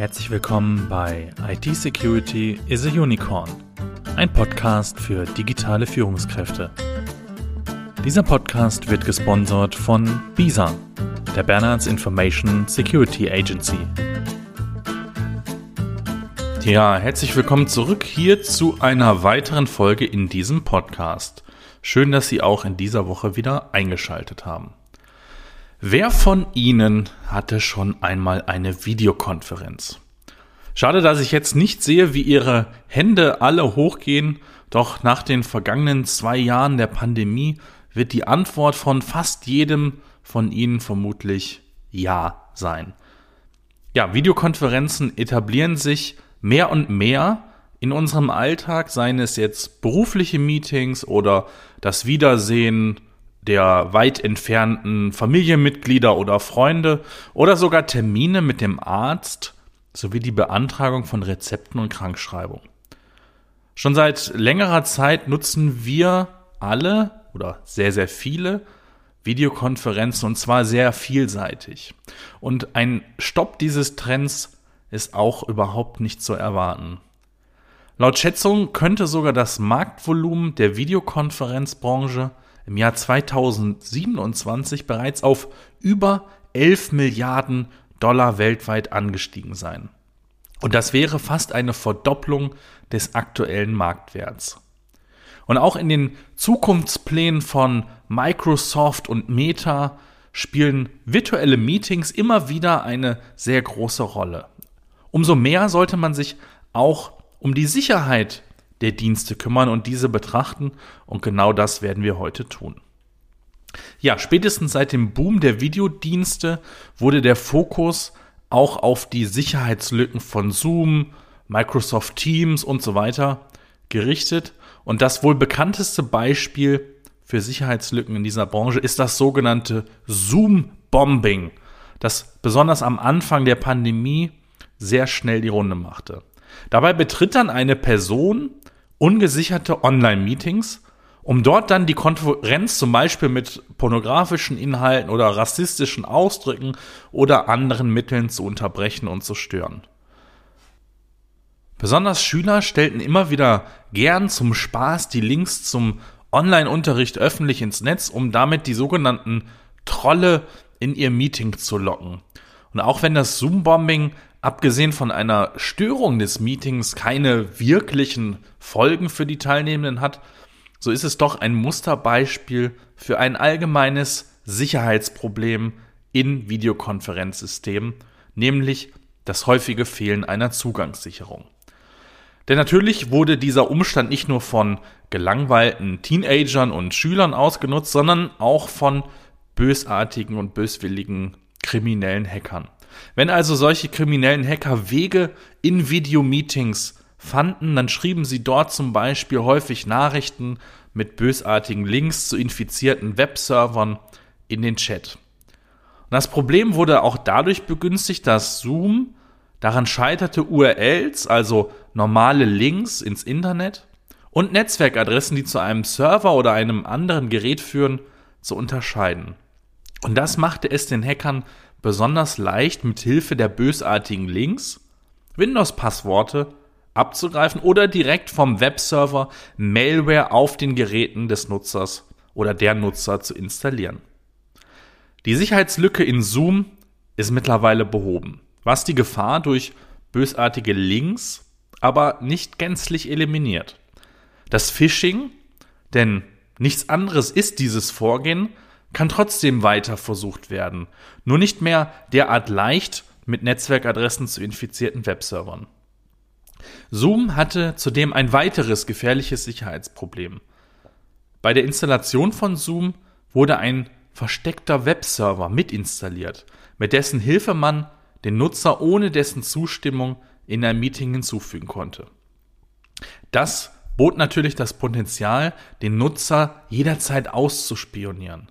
Herzlich willkommen bei IT Security is a Unicorn, ein Podcast für digitale Führungskräfte. Dieser Podcast wird gesponsert von BISA, der Bernards Information Security Agency. Ja, herzlich willkommen zurück hier zu einer weiteren Folge in diesem Podcast. Schön, dass Sie auch in dieser Woche wieder eingeschaltet haben. Wer von Ihnen hatte schon einmal eine Videokonferenz? Schade, dass ich jetzt nicht sehe, wie Ihre Hände alle hochgehen, doch nach den vergangenen zwei Jahren der Pandemie wird die Antwort von fast jedem von Ihnen vermutlich Ja sein. Ja, Videokonferenzen etablieren sich mehr und mehr in unserem Alltag, seien es jetzt berufliche Meetings oder das Wiedersehen der weit entfernten Familienmitglieder oder Freunde oder sogar Termine mit dem Arzt sowie die Beantragung von Rezepten und Krankschreibung. Schon seit längerer Zeit nutzen wir alle oder sehr, sehr viele Videokonferenzen und zwar sehr vielseitig. Und ein Stopp dieses Trends ist auch überhaupt nicht zu erwarten. Laut Schätzung könnte sogar das Marktvolumen der Videokonferenzbranche im Jahr 2027 bereits auf über 11 Milliarden Dollar weltweit angestiegen sein. Und das wäre fast eine Verdopplung des aktuellen Marktwerts. Und auch in den Zukunftsplänen von Microsoft und Meta spielen virtuelle Meetings immer wieder eine sehr große Rolle. Umso mehr sollte man sich auch um die Sicherheit der Dienste kümmern und diese betrachten. Und genau das werden wir heute tun. Ja, spätestens seit dem Boom der Videodienste wurde der Fokus auch auf die Sicherheitslücken von Zoom, Microsoft Teams und so weiter gerichtet. Und das wohl bekannteste Beispiel für Sicherheitslücken in dieser Branche ist das sogenannte Zoom-Bombing, das besonders am Anfang der Pandemie sehr schnell die Runde machte. Dabei betritt dann eine Person ungesicherte Online-Meetings, um dort dann die Konferenz zum Beispiel mit pornografischen Inhalten oder rassistischen Ausdrücken oder anderen Mitteln zu unterbrechen und zu stören. Besonders Schüler stellten immer wieder gern zum Spaß die Links zum Online-Unterricht öffentlich ins Netz, um damit die sogenannten Trolle in ihr Meeting zu locken. Und auch wenn das Zoom-Bombing abgesehen von einer Störung des Meetings keine wirklichen Folgen für die Teilnehmenden hat, so ist es doch ein Musterbeispiel für ein allgemeines Sicherheitsproblem in Videokonferenzsystemen, nämlich das häufige Fehlen einer Zugangssicherung. Denn natürlich wurde dieser Umstand nicht nur von gelangweilten Teenagern und Schülern ausgenutzt, sondern auch von bösartigen und böswilligen kriminellen Hackern. Wenn also solche kriminellen Hacker Wege in Videomeetings fanden, dann schrieben sie dort zum Beispiel häufig Nachrichten mit bösartigen Links zu infizierten Webservern in den Chat. Und das Problem wurde auch dadurch begünstigt, dass Zoom daran scheiterte, URLs, also normale Links ins Internet und Netzwerkadressen, die zu einem Server oder einem anderen Gerät führen, zu unterscheiden. Und das machte es den Hackern besonders leicht mit Hilfe der bösartigen Links Windows-Passworte abzugreifen oder direkt vom Webserver Malware auf den Geräten des Nutzers oder der Nutzer zu installieren. Die Sicherheitslücke in Zoom ist mittlerweile behoben, was die Gefahr durch bösartige Links aber nicht gänzlich eliminiert. Das Phishing, denn nichts anderes ist dieses Vorgehen, kann trotzdem weiter versucht werden, nur nicht mehr derart leicht mit Netzwerkadressen zu infizierten Webservern. Zoom hatte zudem ein weiteres gefährliches Sicherheitsproblem. Bei der Installation von Zoom wurde ein versteckter Webserver mitinstalliert, mit dessen Hilfe man den Nutzer ohne dessen Zustimmung in ein Meeting hinzufügen konnte. Das bot natürlich das Potenzial, den Nutzer jederzeit auszuspionieren.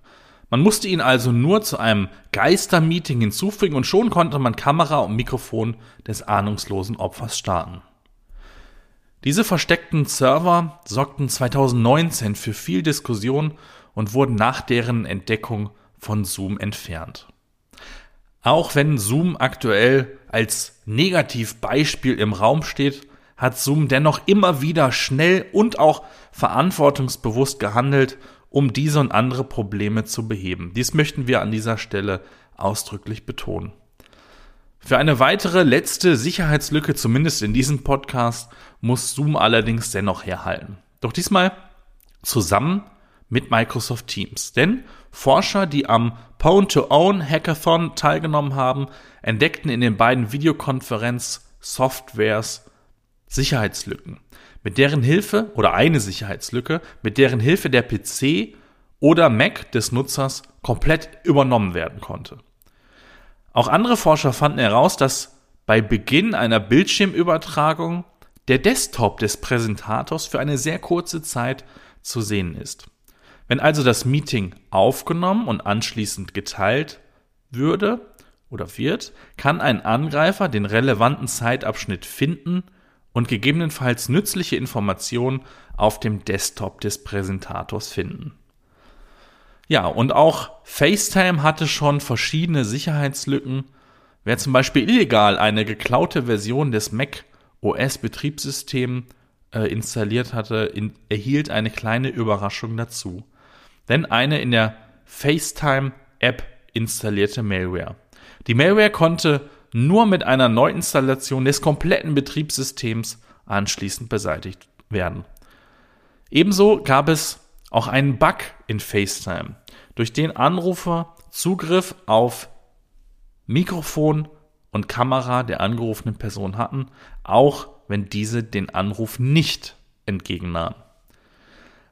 Man musste ihn also nur zu einem Geistermeeting hinzufügen und schon konnte man Kamera und Mikrofon des ahnungslosen Opfers starten. Diese versteckten Server sorgten 2019 für viel Diskussion und wurden nach deren Entdeckung von Zoom entfernt. Auch wenn Zoom aktuell als Negativbeispiel im Raum steht, hat Zoom dennoch immer wieder schnell und auch verantwortungsbewusst gehandelt, um diese und andere Probleme zu beheben. Dies möchten wir an dieser Stelle ausdrücklich betonen. Für eine weitere letzte Sicherheitslücke, zumindest in diesem Podcast, muss Zoom allerdings dennoch herhalten. Doch diesmal zusammen mit Microsoft Teams. Denn Forscher, die am Pwn-to-Own Hackathon teilgenommen haben, entdeckten in den beiden Videokonferenz-Softwares Sicherheitslücken, mit deren Hilfe oder eine Sicherheitslücke, mit deren Hilfe der PC oder Mac des Nutzers komplett übernommen werden konnte. Auch andere Forscher fanden heraus, dass bei Beginn einer Bildschirmübertragung der Desktop des Präsentators für eine sehr kurze Zeit zu sehen ist. Wenn also das Meeting aufgenommen und anschließend geteilt würde oder wird, kann ein Angreifer den relevanten Zeitabschnitt finden und gegebenenfalls nützliche Informationen auf dem Desktop des Präsentators finden. Ja, und auch FaceTime hatte schon verschiedene Sicherheitslücken. Wer zum Beispiel illegal eine geklaute Version des Mac OS Betriebssystems äh, installiert hatte, in, erhielt eine kleine Überraschung dazu denn eine in der FaceTime-App installierte Malware. Die Malware konnte nur mit einer Neuinstallation des kompletten Betriebssystems anschließend beseitigt werden. Ebenso gab es auch einen Bug in FaceTime, durch den Anrufer Zugriff auf Mikrofon und Kamera der angerufenen Person hatten, auch wenn diese den Anruf nicht entgegennahm.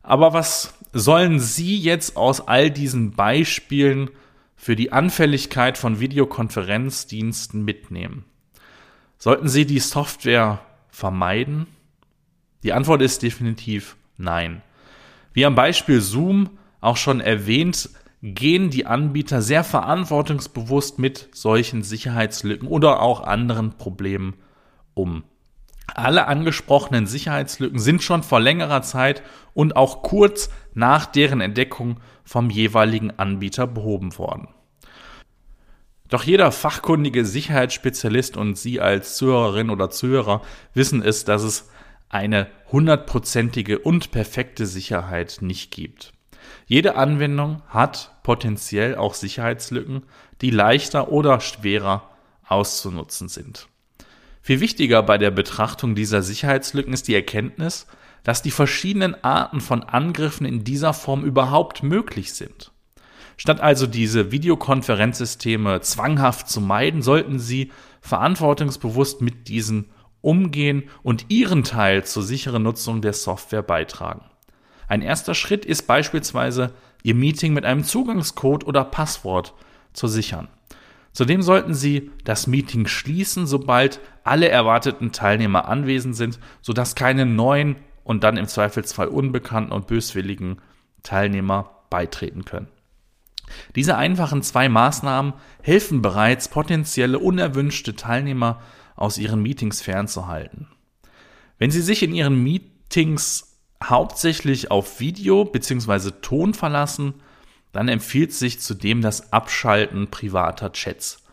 Aber was sollen Sie jetzt aus all diesen Beispielen für die Anfälligkeit von Videokonferenzdiensten mitnehmen? Sollten Sie die Software vermeiden? Die Antwort ist definitiv nein. Wie am Beispiel Zoom auch schon erwähnt, gehen die Anbieter sehr verantwortungsbewusst mit solchen Sicherheitslücken oder auch anderen Problemen um. Alle angesprochenen Sicherheitslücken sind schon vor längerer Zeit und auch kurz nach deren Entdeckung vom jeweiligen Anbieter behoben worden. Doch jeder fachkundige Sicherheitsspezialist und Sie als Zuhörerin oder Zuhörer wissen es, dass es eine hundertprozentige und perfekte Sicherheit nicht gibt. Jede Anwendung hat potenziell auch Sicherheitslücken, die leichter oder schwerer auszunutzen sind. Viel wichtiger bei der Betrachtung dieser Sicherheitslücken ist die Erkenntnis, dass die verschiedenen Arten von Angriffen in dieser Form überhaupt möglich sind. Statt also diese Videokonferenzsysteme zwanghaft zu meiden, sollten Sie verantwortungsbewusst mit diesen umgehen und Ihren Teil zur sicheren Nutzung der Software beitragen. Ein erster Schritt ist beispielsweise, Ihr Meeting mit einem Zugangscode oder Passwort zu sichern. Zudem sollten Sie das Meeting schließen, sobald alle erwarteten Teilnehmer anwesend sind, sodass keine neuen und dann im Zweifelsfall unbekannten und böswilligen Teilnehmer beitreten können. Diese einfachen zwei Maßnahmen helfen bereits, potenzielle unerwünschte Teilnehmer aus ihren Meetings fernzuhalten. Wenn Sie sich in Ihren Meetings hauptsächlich auf Video bzw. Ton verlassen, dann empfiehlt sich zudem das Abschalten privater Chats.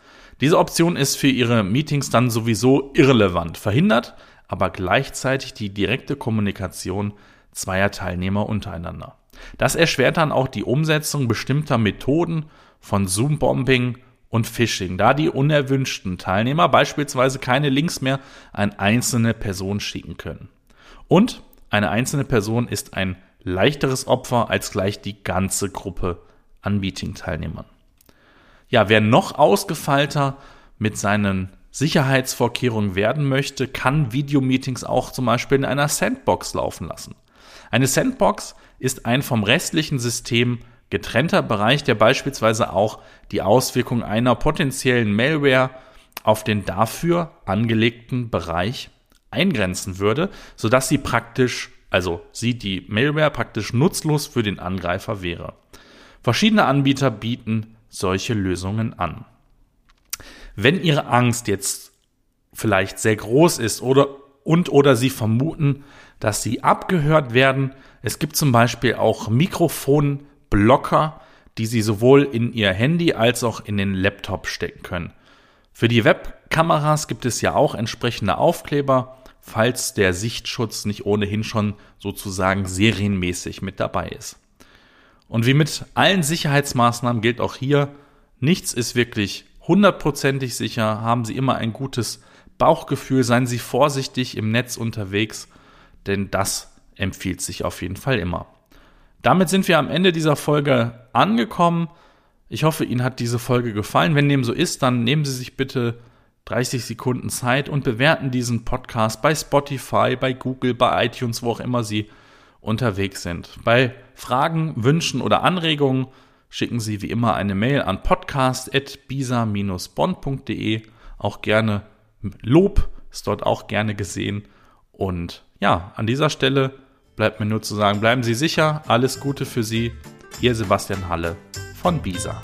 Diese Option ist für Ihre Meetings dann sowieso irrelevant, verhindert aber gleichzeitig die direkte Kommunikation zweier Teilnehmer untereinander. Das erschwert dann auch die Umsetzung bestimmter Methoden von Zoom-Bombing und Phishing, da die unerwünschten Teilnehmer beispielsweise keine Links mehr an einzelne Personen schicken können. Und eine einzelne Person ist ein leichteres Opfer als gleich die ganze Gruppe an Meeting-Teilnehmern. Ja, wer noch ausgefeilter mit seinen Sicherheitsvorkehrungen werden möchte, kann Videomeetings auch zum Beispiel in einer Sandbox laufen lassen. Eine Sandbox ist ein vom restlichen System getrennter Bereich, der beispielsweise auch die Auswirkung einer potenziellen Malware auf den dafür angelegten Bereich eingrenzen würde, sodass sie praktisch, also sie die Malware praktisch nutzlos für den Angreifer wäre. Verschiedene Anbieter bieten solche Lösungen an. Wenn Ihre Angst jetzt vielleicht sehr groß ist oder und oder Sie vermuten, dass Sie abgehört werden, es gibt zum Beispiel auch Mikrofonblocker, die Sie sowohl in Ihr Handy als auch in den Laptop stecken können. Für die Webkameras gibt es ja auch entsprechende Aufkleber, falls der Sichtschutz nicht ohnehin schon sozusagen serienmäßig mit dabei ist. Und wie mit allen Sicherheitsmaßnahmen gilt auch hier, nichts ist wirklich hundertprozentig sicher, haben Sie immer ein gutes Bauchgefühl, seien Sie vorsichtig im Netz unterwegs, denn das empfiehlt sich auf jeden Fall immer. Damit sind wir am Ende dieser Folge angekommen. Ich hoffe, Ihnen hat diese Folge gefallen. Wenn dem so ist, dann nehmen Sie sich bitte 30 Sekunden Zeit und bewerten diesen Podcast bei Spotify, bei Google, bei iTunes, wo auch immer Sie unterwegs sind. Bei Fragen, Wünschen oder Anregungen schicken Sie wie immer eine Mail an podcast.bisa-bonn.de. Auch gerne Lob ist dort auch gerne gesehen. Und ja, an dieser Stelle bleibt mir nur zu sagen, bleiben Sie sicher, alles Gute für Sie. Ihr Sebastian Halle von Bisa.